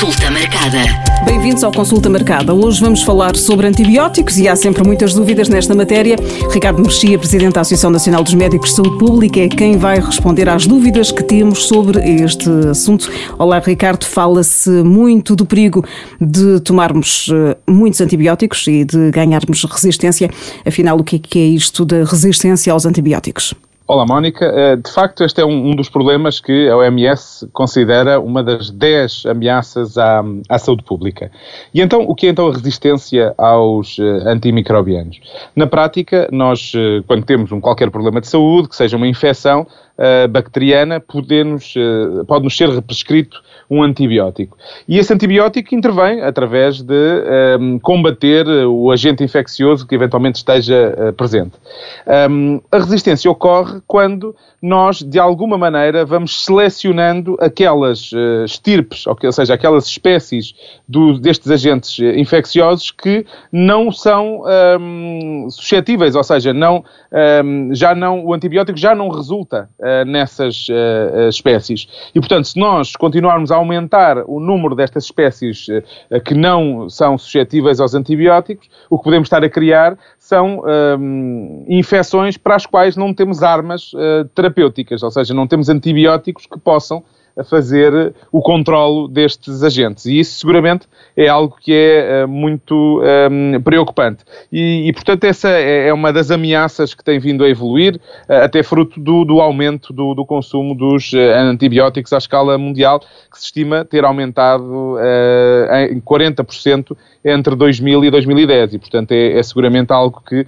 Consulta marcada. Bem-vindos ao Consulta Marcada. Hoje vamos falar sobre antibióticos e há sempre muitas dúvidas nesta matéria. Ricardo Mexia, Presidente da Associação Nacional dos Médicos de Saúde Pública, é quem vai responder às dúvidas que temos sobre este assunto. Olá, Ricardo. Fala-se muito do perigo de tomarmos eh, muitos antibióticos e de ganharmos resistência. Afinal, o que é, é isto da resistência aos antibióticos? Olá, Mónica. Eh, de facto, este é um, dos problemas que a OMS considera uma das 10 ameaças à, à, saúde pública. E então, o que é então a resistência aos eh, antimicrobianos? Na prática, nós, eh, quando temos um qualquer problema de saúde, que seja uma infecção, bacteriana, podemos, pode-nos ser prescrito um antibiótico. E esse antibiótico intervém através de um, ehm, combater o agente infeccioso que eventualmente esteja uh, presente. Um, ehm, a resistência ocorre quando nós, de alguma maneira, vamos selecionando aquelas uh, estirpes, ou, seja, aquelas espécies do, destes agentes infecciosos que não são um, ehm, suscetíveis, ou seja, não, já não, o antibiótico já não resulta uh, nessas uh, espécies. E, portanto, se nós continuarmos a aumentar o número destas espécies uh, que não são suscetíveis aos antibióticos, o que podemos estar a criar são um, infecções para as quais não temos armas terapêuticas, ou seja, não temos antibióticos que possam a fazer o controlo destes agentes. E isso seguramente é algo que é uh, muito um, ehm, preocupante. E, e, portanto, essa é, é uma das ameaças que tem vindo a evoluir, uh, até fruto do, do aumento do, do, consumo dos uh, antibióticos à escala mundial, que se estima ter aumentado em 40% entre 2000 e 2010. E, portanto, é, é seguramente algo que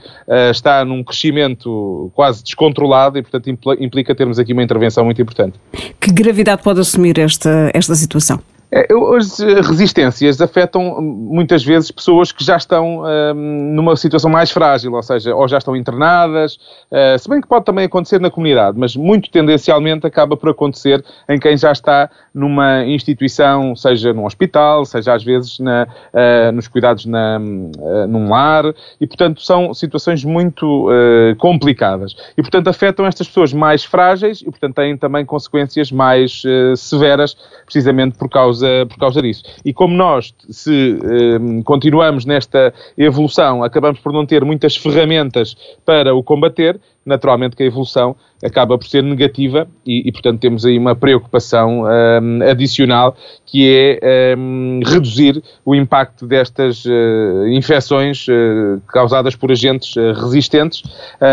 está num crescimento quase descontrolado e, portanto, implica termos aqui uma intervenção muito importante. Que gravidade pode assumir esta, esta situação? É, as resistências afetam muitas vezes pessoas que já estão hum, numa situação mais frágil, ou seja, ou já estão internadas, uh, se bem que pode também acontecer na comunidade, mas muito tendencialmente acaba por acontecer em quem já está numa instituição, seja num hospital, seja às vezes na, uh, nos cuidados na, uh, num lar, e portanto são situações muito complicadas. E portanto afetam estas pessoas mais frágeis e portanto têm também consequências mais severas, precisamente por causa causa, por causa disso. E como nós, se eh, continuamos nesta evolução, acabamos por não ter muitas ferramentas para o combater, naturalmente que a evolução acaba por ser negativa e, e portanto, temos aí uma preocupação um, adicional que é um, reduzir o impacto destas uh, infecções uh, causadas por agentes uh, resistentes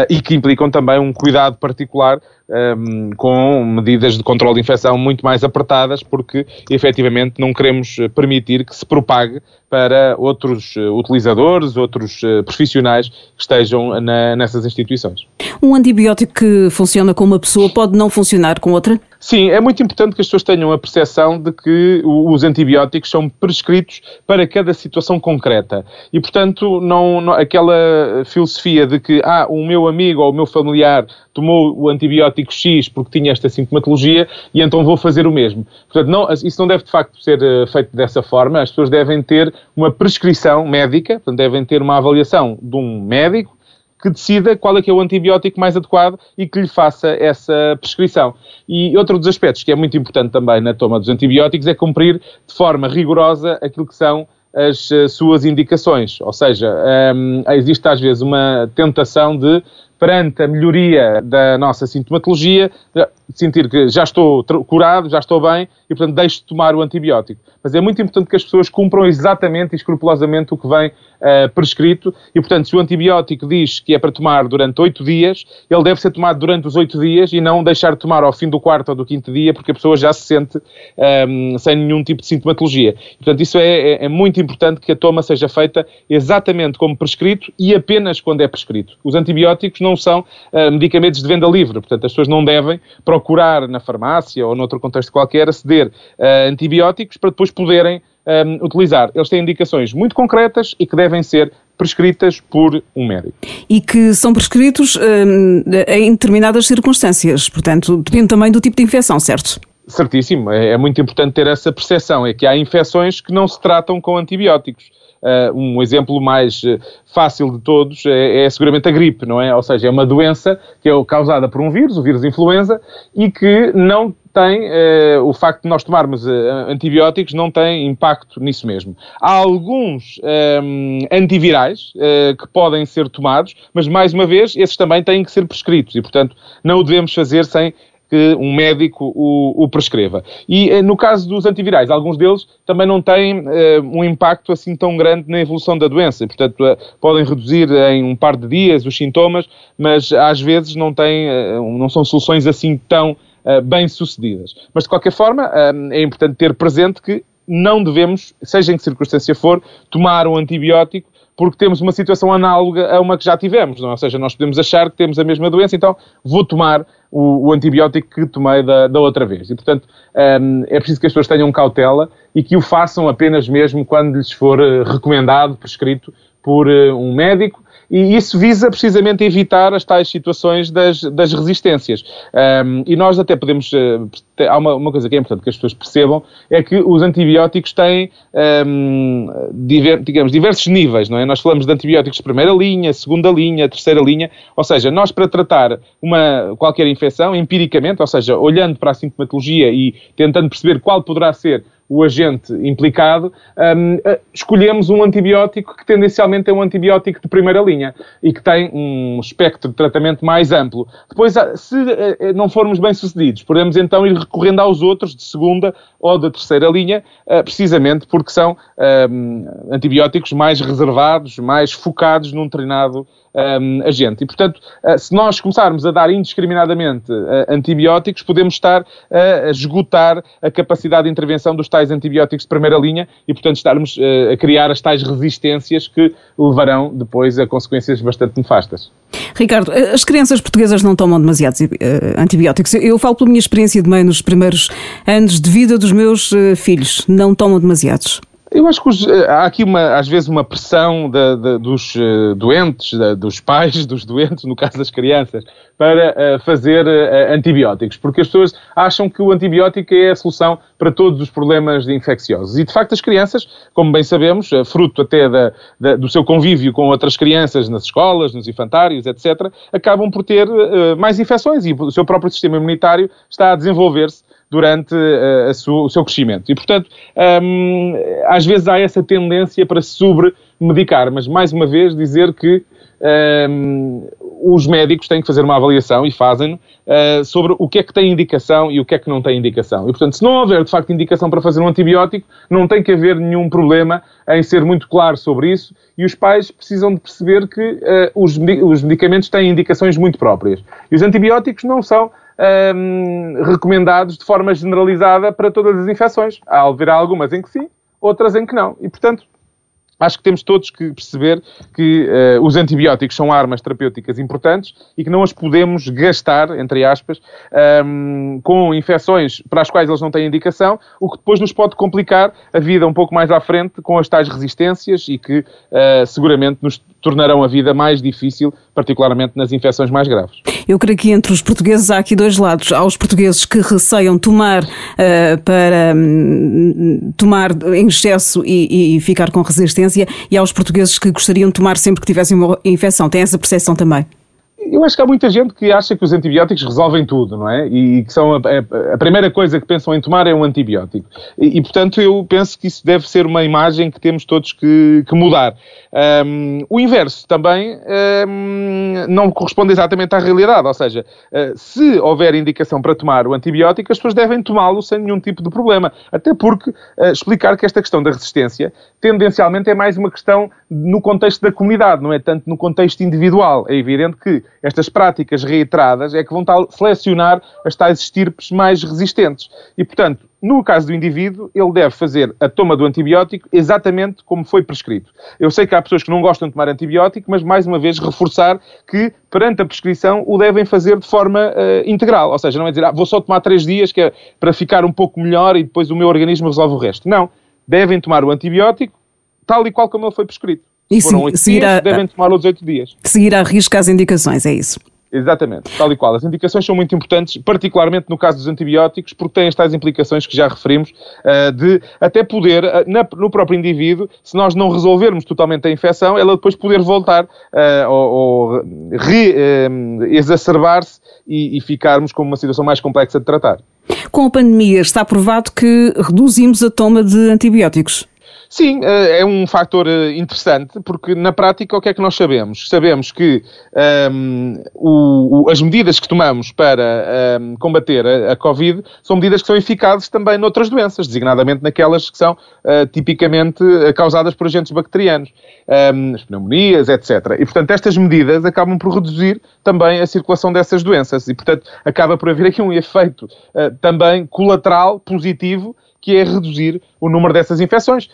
e que implicam também um cuidado particular um, com medidas de controle de infecção muito mais apertadas, porque efetivamente não queremos permitir que se propague para outros utilizadores, outros profissionais que estejam na, nessas instituições. Um antibiótico que funciona com uma pessoa pode não funcionar com outra? Sim, é muito importante que as pessoas tenham a percepção de que os antibióticos são prescritos para cada situação concreta. E, portanto, não, não, aquela filosofia de que ah, o meu amigo ou o meu familiar tomou o antibiótico X porque tinha esta sintomatologia e então vou fazer o mesmo. Portanto, não, isso não deve de facto ser uh, feito dessa forma. As pessoas devem ter uma prescrição médica, portanto, devem ter uma avaliação de um médico que decida qual é que é o antibiótico mais adequado e que lhe faça essa prescrição. E outro dos aspectos que é muito importante também na toma dos antibióticos é cumprir de forma rigorosa aquilo que são as uh, suas indicações. Ou seja, um, existe às vezes uma tentação de, perante a melhoria da nossa sintomatologia, sentir que já estou curado, já estou bem e, portanto, deixo de tomar o antibiótico. Mas é muito importante que as pessoas cumpram exatamente e escrupulosamente o que vem uh, prescrito e, portanto, se o antibiótico diz que é para tomar durante oito dias, ele deve ser tomado durante os oito dias e não deixar de tomar ao fim do quarto ou do quinto dia, porque a pessoa já se sente um, ehm, sem nenhum tipo de sintomatologia. Portanto, isso é, é, é muito importante que a toma seja feita exatamente como prescrito e apenas quando é prescrito. Os antibióticos não são uh, medicamentos de venda livre, portanto, as pessoas não devem procurar na farmácia ou noutro contexto qualquer aceder a antibióticos para depois poderem um, utilizar. Eles têm indicações muito concretas e que devem ser prescritas por um médico. E que são prescritos um, em determinadas circunstâncias, portanto, depende também do tipo de infecção, certo? Certíssimo, é, é muito importante ter essa percepção, é que há infecções que não se tratam com antibióticos. Uh, um exemplo mais uh, fácil de todos é, é, seguramente a gripe, não é? Ou seja, é uma doença que é causada por um vírus, o vírus influenza, e que não tem, uh, o facto de nós tomarmos uh, antibióticos não tem impacto nisso mesmo. Há alguns um, antivirais que podem ser tomados, mas mais uma vez, esses também têm que ser prescritos e, portanto, não o devemos fazer sem que um médico o, o prescreva. E eh, no caso dos antivirais, alguns deles também não têm uh, um impacto assim tão grande na evolução da doença, portanto uh, podem reduzir em um par de dias os sintomas, mas às vezes não têm, uh, não são soluções assim tão bem sucedidas. Mas de qualquer forma é importante ter presente que não devemos, seja em que circunstância for, tomar um antibiótico porque temos uma situação análoga a uma que já tivemos, não? É? ou seja, nós podemos achar que temos a mesma doença, então vou tomar o, o antibiótico que tomei da, da, outra vez. E, portanto, um, é preciso que as pessoas tenham cautela e que o façam apenas mesmo quando lhes for eh, recomendado, prescrito por uh, um médico e isso visa precisamente evitar as tais situações das, das resistências. Um, e nós até podemos. Há uma, uma, coisa que é importante que as pessoas percebam: é que os antibióticos têm, um, diver, digamos, diversos níveis, não é? Nós falamos de antibióticos de primeira linha, segunda linha, terceira linha, ou seja, nós para tratar uma, qualquer infecção, empiricamente, ou seja, olhando para a sintomatologia e tentando perceber qual poderá ser o agente implicado, um, eh, escolhemos um antibiótico que tendencialmente é um antibiótico de primeira linha e que tem um espectro de tratamento mais amplo. Depois, se uh, não formos bem sucedidos, podemos então ir recorrendo aos outros de segunda ou de terceira linha, uh, precisamente porque são um, antibióticos mais reservados, mais focados num treinado um, agente. E, portanto, uh, se nós começarmos a dar indiscriminadamente uh, antibióticos, podemos estar a esgotar a capacidade de intervenção dos tais antibióticos de primeira linha e, portanto, estarmos a criar as tais resistências que levarão depois a consequências bastante nefastas. Ricardo, as crianças portuguesas não tomam demasiados antibióticos. Eu falo pela minha experiência de mãe nos primeiros anos de vida dos meus filhos. Não tomam demasiados. Eu acho que os, eh, há aqui uma, às vezes uma pressão dos uh, doentes, dos pais dos doentes, no caso das crianças, para uh, fazer uh, antibióticos, porque as pessoas acham que o antibiótico é a solução para todos os problemas infecciosos. E de facto as crianças, como bem sabemos, fruto até da, da, do seu convívio com outras crianças nas escolas, nos infantários, etc., acabam por ter mais infecções e o seu próprio sistema imunitário está a desenvolver-se durante uh, sua, o seu crescimento. E, portanto, um, às vezes há essa tendência para se sobremedicar, mas, mais uma vez, dizer que um, os médicos têm que fazer uma avaliação e fazem uh, sobre o que é que tem indicação e o que é que não tem indicação. E, portanto, se não houver, de facto, indicação para fazer um antibiótico, não tem que haver nenhum problema em ser muito claro sobre isso e os pais precisam de perceber que uh, os, os medicamentos têm indicações muito próprias. E os antibióticos não são um, recomendados de forma generalizada para todas as infecções. Haverá algumas em que sim, outras em que não. E, portanto, acho que temos todos que perceber que uh, os antibióticos são armas terapêuticas importantes e que não as podemos gastar, entre aspas, um, com infecções para as quais eles não têm indicação, o que depois nos pode complicar a vida um pouco mais à frente com as tais resistências e que uh, seguramente nos tornarão a vida mais difícil, particularmente nas infecções mais graves. Eu creio que entre os portugueses há aqui dois lados. Há os portugueses que receiam tomar uh, para um, tomar em excesso e, e, ficar com resistência, e há os portugueses que gostariam de tomar sempre que tivessem uma infecção. Tem essa percepção também? Eu acho que há muita gente que acha que os antibióticos resolvem tudo, não é? E que são a, a, primeira coisa que pensam em tomar é um antibiótico. E, e, portanto, eu penso que isso deve ser uma imagem que temos todos que, que mudar. Um, o inverso também um, não corresponde exatamente à realidade, ou seja, uh, se houver indicação para tomar o antibiótico, as pessoas devem tomá-lo sem nenhum tipo de problema. Até porque uh, explicar que esta questão da resistência tendencialmente é mais uma questão no contexto da comunidade, não é tanto no contexto individual. É evidente que estas práticas reiteradas é que vão selecionar as tais estirpes mais resistentes. E, portanto, no caso do indivíduo, ele deve fazer a toma do antibiótico exatamente como foi prescrito. Eu sei que há pessoas que não gostam de tomar antibiótico, mas, mais uma vez, reforçar que, perante a prescrição, o devem fazer de forma uh, integral. Ou seja, não é dizer, ah, vou só tomar três dias que é para ficar um pouco melhor e depois o meu organismo resolve o resto. Não. Devem tomar o antibiótico tal e qual como ele foi prescrito. E Foram oito dias, devem tomar os oito dias. Seguir à risca as indicações, é isso? Exatamente, tal e qual. As indicações são muito importantes, particularmente no caso dos antibióticos, porque têm estas implicações que já referimos, uh, de até poder, na, no próprio indivíduo, se nós não resolvermos totalmente a infecção, ela depois poder voltar uh, ou, ou re-exacerbar-se e, e ficarmos com uma situação mais complexa de tratar. Com a pandemia, está provado que reduzimos a toma de antibióticos. Sim, eh, é um fator eh, interessante, porque na prática o que é que nós sabemos? Sabemos que um, ehm, o, as medidas que tomamos para um, ehm, combater a, a, Covid são medidas que são eficazes também noutras doenças, designadamente naquelas que são uh, tipicamente causadas por agentes bacterianos, um, ehm, as pneumonias, etc. E, portanto, estas medidas acabam por reduzir também a circulação dessas doenças e, portanto, acaba por haver aqui um efeito uh, também colateral positivo que é reduzir o número dessas infecções.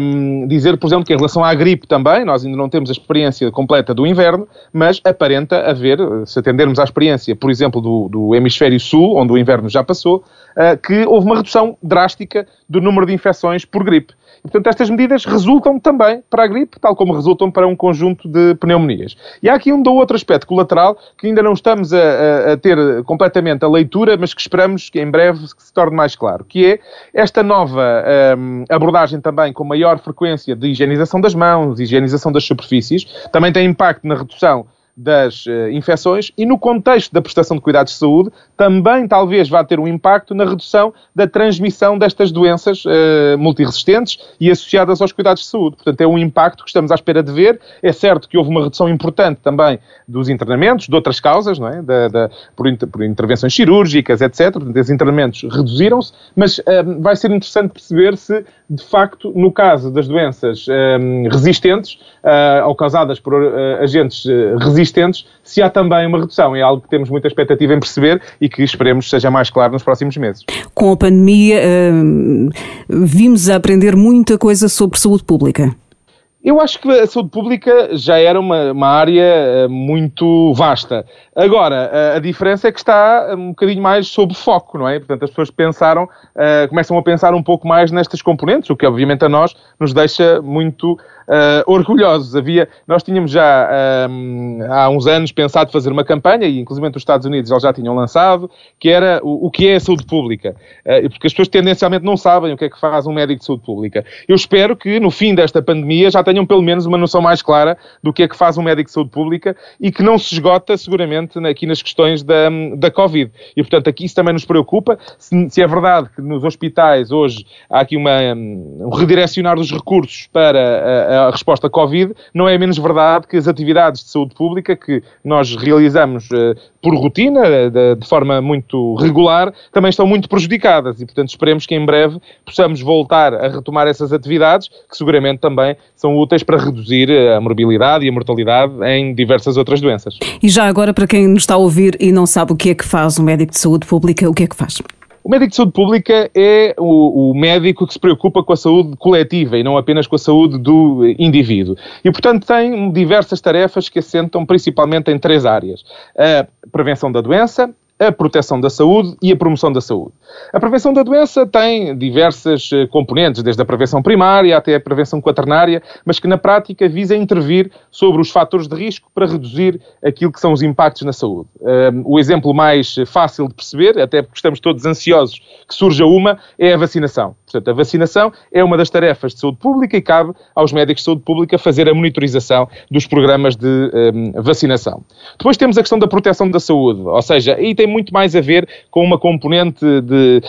Um, dizer, por exemplo, que em relação à gripe também, nós ainda não temos a experiência completa do inverno, mas aparenta haver, se atendermos à experiência, por exemplo, do, do hemisfério sul, onde o inverno já passou, uh, que houve uma redução drástica do número de infecções por gripe. E, portanto, estas medidas resultam também para a gripe, tal como resultam para um conjunto de pneumonias. E há aqui um ou outro aspecto colateral que ainda não estamos a, a, a ter completamente a leitura, mas que esperamos que em breve se torne mais claro, que é esta nova um, abordagem também com maior frequência de higienização das mãos, higienização das superfícies, também tem impacto na redução das uh, infecções e no contexto da prestação de cuidados de saúde também talvez vá ter um impacto na redução da transmissão destas doenças uh, multiresistentes e associadas aos cuidados de saúde. Portanto, é um impacto que estamos à espera de ver. É certo que houve uma redução importante também dos internamentos, de outras causas, não é? Da, da, por, inter, por, intervenções cirúrgica, etc. Portanto, esses internamentos reduziram-se, mas uh, vai ser interessante perceber se, de facto, no caso das doenças resistentes ou causadas por agentes resistentes, existentes, se há também uma redução. É algo que temos muita expectativa em perceber e que esperemos seja mais claro nos próximos meses. Com a pandemia, hum, vimos a aprender muita coisa sobre saúde pública. Eu acho que a saúde pública já era uma, uma área eh, muito vasta. Agora, a, a, diferença é que está um bocadinho mais sob foco, não é? Portanto, as pessoas pensaram, uh, começam a pensar um pouco mais nestas componentes, o que obviamente a nós nos deixa muito uh, orgulhosos. Havia, nós tínhamos já há uns anos pensado fazer uma campanha, e inclusive os Estados Unidos eles já tinham lançado, que era o, o que é a saúde pública. Uh, porque as pessoas tendencialmente não sabem o que é que faz um médico de saúde pública. Eu espero que no fim desta pandemia já tenham pelo menos uma noção mais clara do que é que faz um médico de saúde pública e que não se esgota seguramente aqui nas questões da, da Covid. E portanto aqui isso também nos preocupa. Se, se é verdade que nos hospitais hoje há aqui uma, um redirecionar dos recursos para a, a a resposta à Covid, não é menos verdade que as atividades de saúde pública que nós realizamos uh, por rotina, eh, de, de, forma muito regular, também estão muito prejudicadas e, portanto, esperemos que em breve possamos voltar a retomar essas atividades que seguramente também são úteis para reduzir eh, a morbilidade e a mortalidade em diversas outras doenças. E já agora, para quem nos está a ouvir e não sabe o que é que faz um médico de saúde pública, o que é que faz? O médico de saúde pública é o, o, médico que se preocupa com a saúde coletiva e não apenas com a saúde do indivíduo. E, portanto, tem diversas tarefas que assentam principalmente em três áreas: a prevenção da doença, a proteção da saúde e a promoção da saúde. A prevenção da doença tem diversas eh, componentes, desde a prevenção primária até a prevenção quaternária, mas que na prática visa intervir sobre os fatores de risco para reduzir aquilo que são os impactos na saúde. o exemplo mais fácil de perceber, até porque estamos todos ansiosos que surja uma, é a vacinação. Portanto, a vacinação é uma das tarefas de saúde pública e cabe aos médicos de saúde pública fazer a monitorização dos programas de um, vacinação. Depois temos a questão da proteção da saúde, ou seja, aí tem muito mais a ver com uma componente de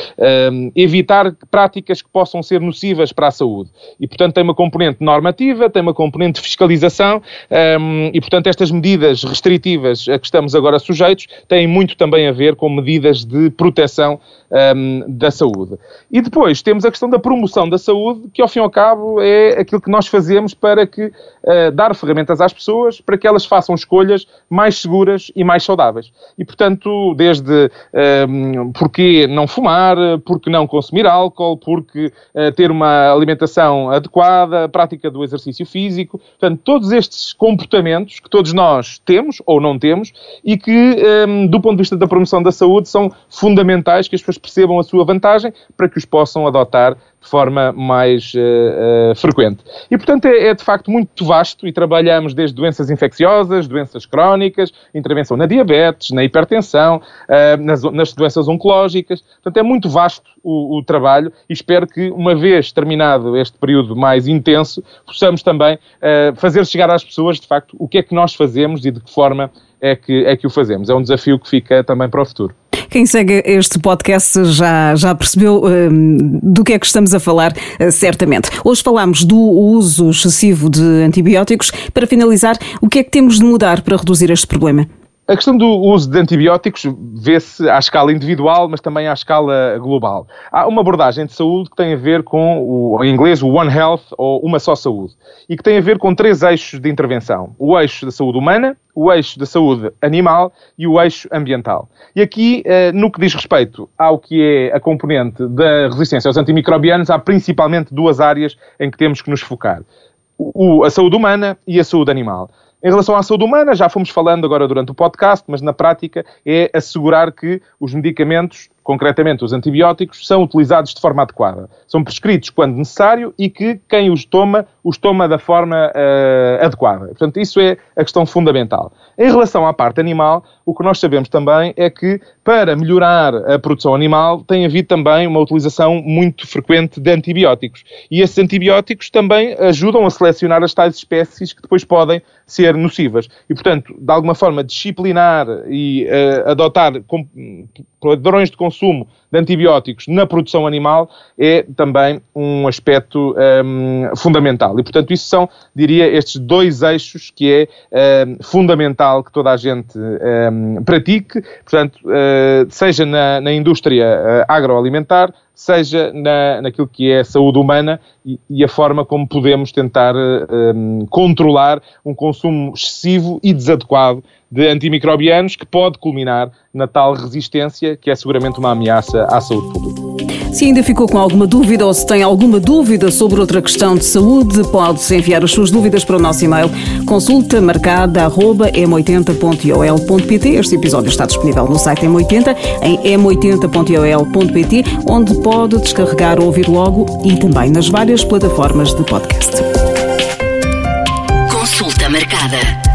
um, evitar práticas que possam ser nocivas para a saúde. E, portanto, tem uma componente normativa, tem uma componente de fiscalização um, e, portanto, estas medidas restritivas a que estamos agora sujeitos têm muito também a ver com medidas de proteção da saúde. E depois temos a questão da promoção da saúde, que ao fim e ao cabo é aquilo que nós fazemos para que, uh, dar ferramentas às pessoas para que elas façam escolhas mais seguras e mais saudáveis. E portanto, desde um, porque não fumar, porque não consumir álcool, porque uh, ter uma alimentação adequada, a prática do exercício físico, portanto, todos estes comportamentos que todos nós temos ou não temos e que, um, do ponto de vista da promoção da saúde, são fundamentais que as pessoas percebam a sua vantagem para que os possam adotar de forma mais uh, uh, frequente. E, portanto, é, é, de facto muito vasto e trabalhamos desde doenças infecciosas, doenças crónicas, intervenção na diabetes, na hipertensão, uh, nas, nas, doenças oncológicas. Portanto, é muito vasto o, o, trabalho e espero que, uma vez terminado este período mais intenso, possamos também fazer chegar às pessoas, de facto, o que é que nós fazemos e de que forma é que, é que o fazemos. É um desafio que fica também para o futuro. Quem segue este podcast já, já percebeu um, do que é que estamos a falar, uh, certamente. Hoje falamos do uso excessivo de antibióticos. Para finalizar, o que é que temos de mudar para reduzir este problema? A questão do uso de antibióticos vê-se à escala individual, mas também à escala global. Há uma abordagem de saúde que tem a ver com, o, em inglês, o One Health, ou Uma Só Saúde, e que tem a ver com três eixos de intervenção. O eixo da saúde humana, o eixo da saúde animal e o eixo ambiental. E aqui, eh, no que diz respeito ao que é a componente da resistência aos antimicrobianos, há principalmente duas áreas em que temos que nos focar. A saúde humana e a saúde animal. Em relação à saúde humana, já fomos falando agora durante o podcast, mas na prática é assegurar que os medicamentos concretamente os antibióticos, são utilizados de forma adequada. São prescritos quando necessário e que quem os toma, os toma da forma uh, adequada. Portanto, isso é a questão fundamental. Em relação à parte animal, o que nós sabemos também é que para melhorar a produção animal tem havido também uma utilização muito frequente de antibióticos. E esses antibióticos também ajudam a selecionar as tais espécies que depois podem ser nocivas. E, portanto, de alguma forma, disciplinar e uh, adotar padrões de consumo de antibióticos na produção animal é também um aspecto um, fundamental. E, portanto, isso são, diria, estes dois eixos que é um, fundamental que toda a gente um, pratique, portanto, uh, seja na, na indústria uh, agroalimentar, seja na, naquilo que é a saúde humana e, e a forma como podemos tentar um, controlar um consumo excessivo e desadequado de antimicrobianos que pode culminar na tal resistência que é seguramente uma ameaça à saúde pública. Se ainda ficou com alguma dúvida ou se tem alguma dúvida sobre outra questão de saúde, pode enviar as suas dúvidas para o nosso e-mail consulta marcada m80.ol.pt. Este episódio está disponível no site M80 em m80.ol.pt, onde pode descarregar ou ouvir logo e também nas várias plataformas de podcast. Consulta marcada.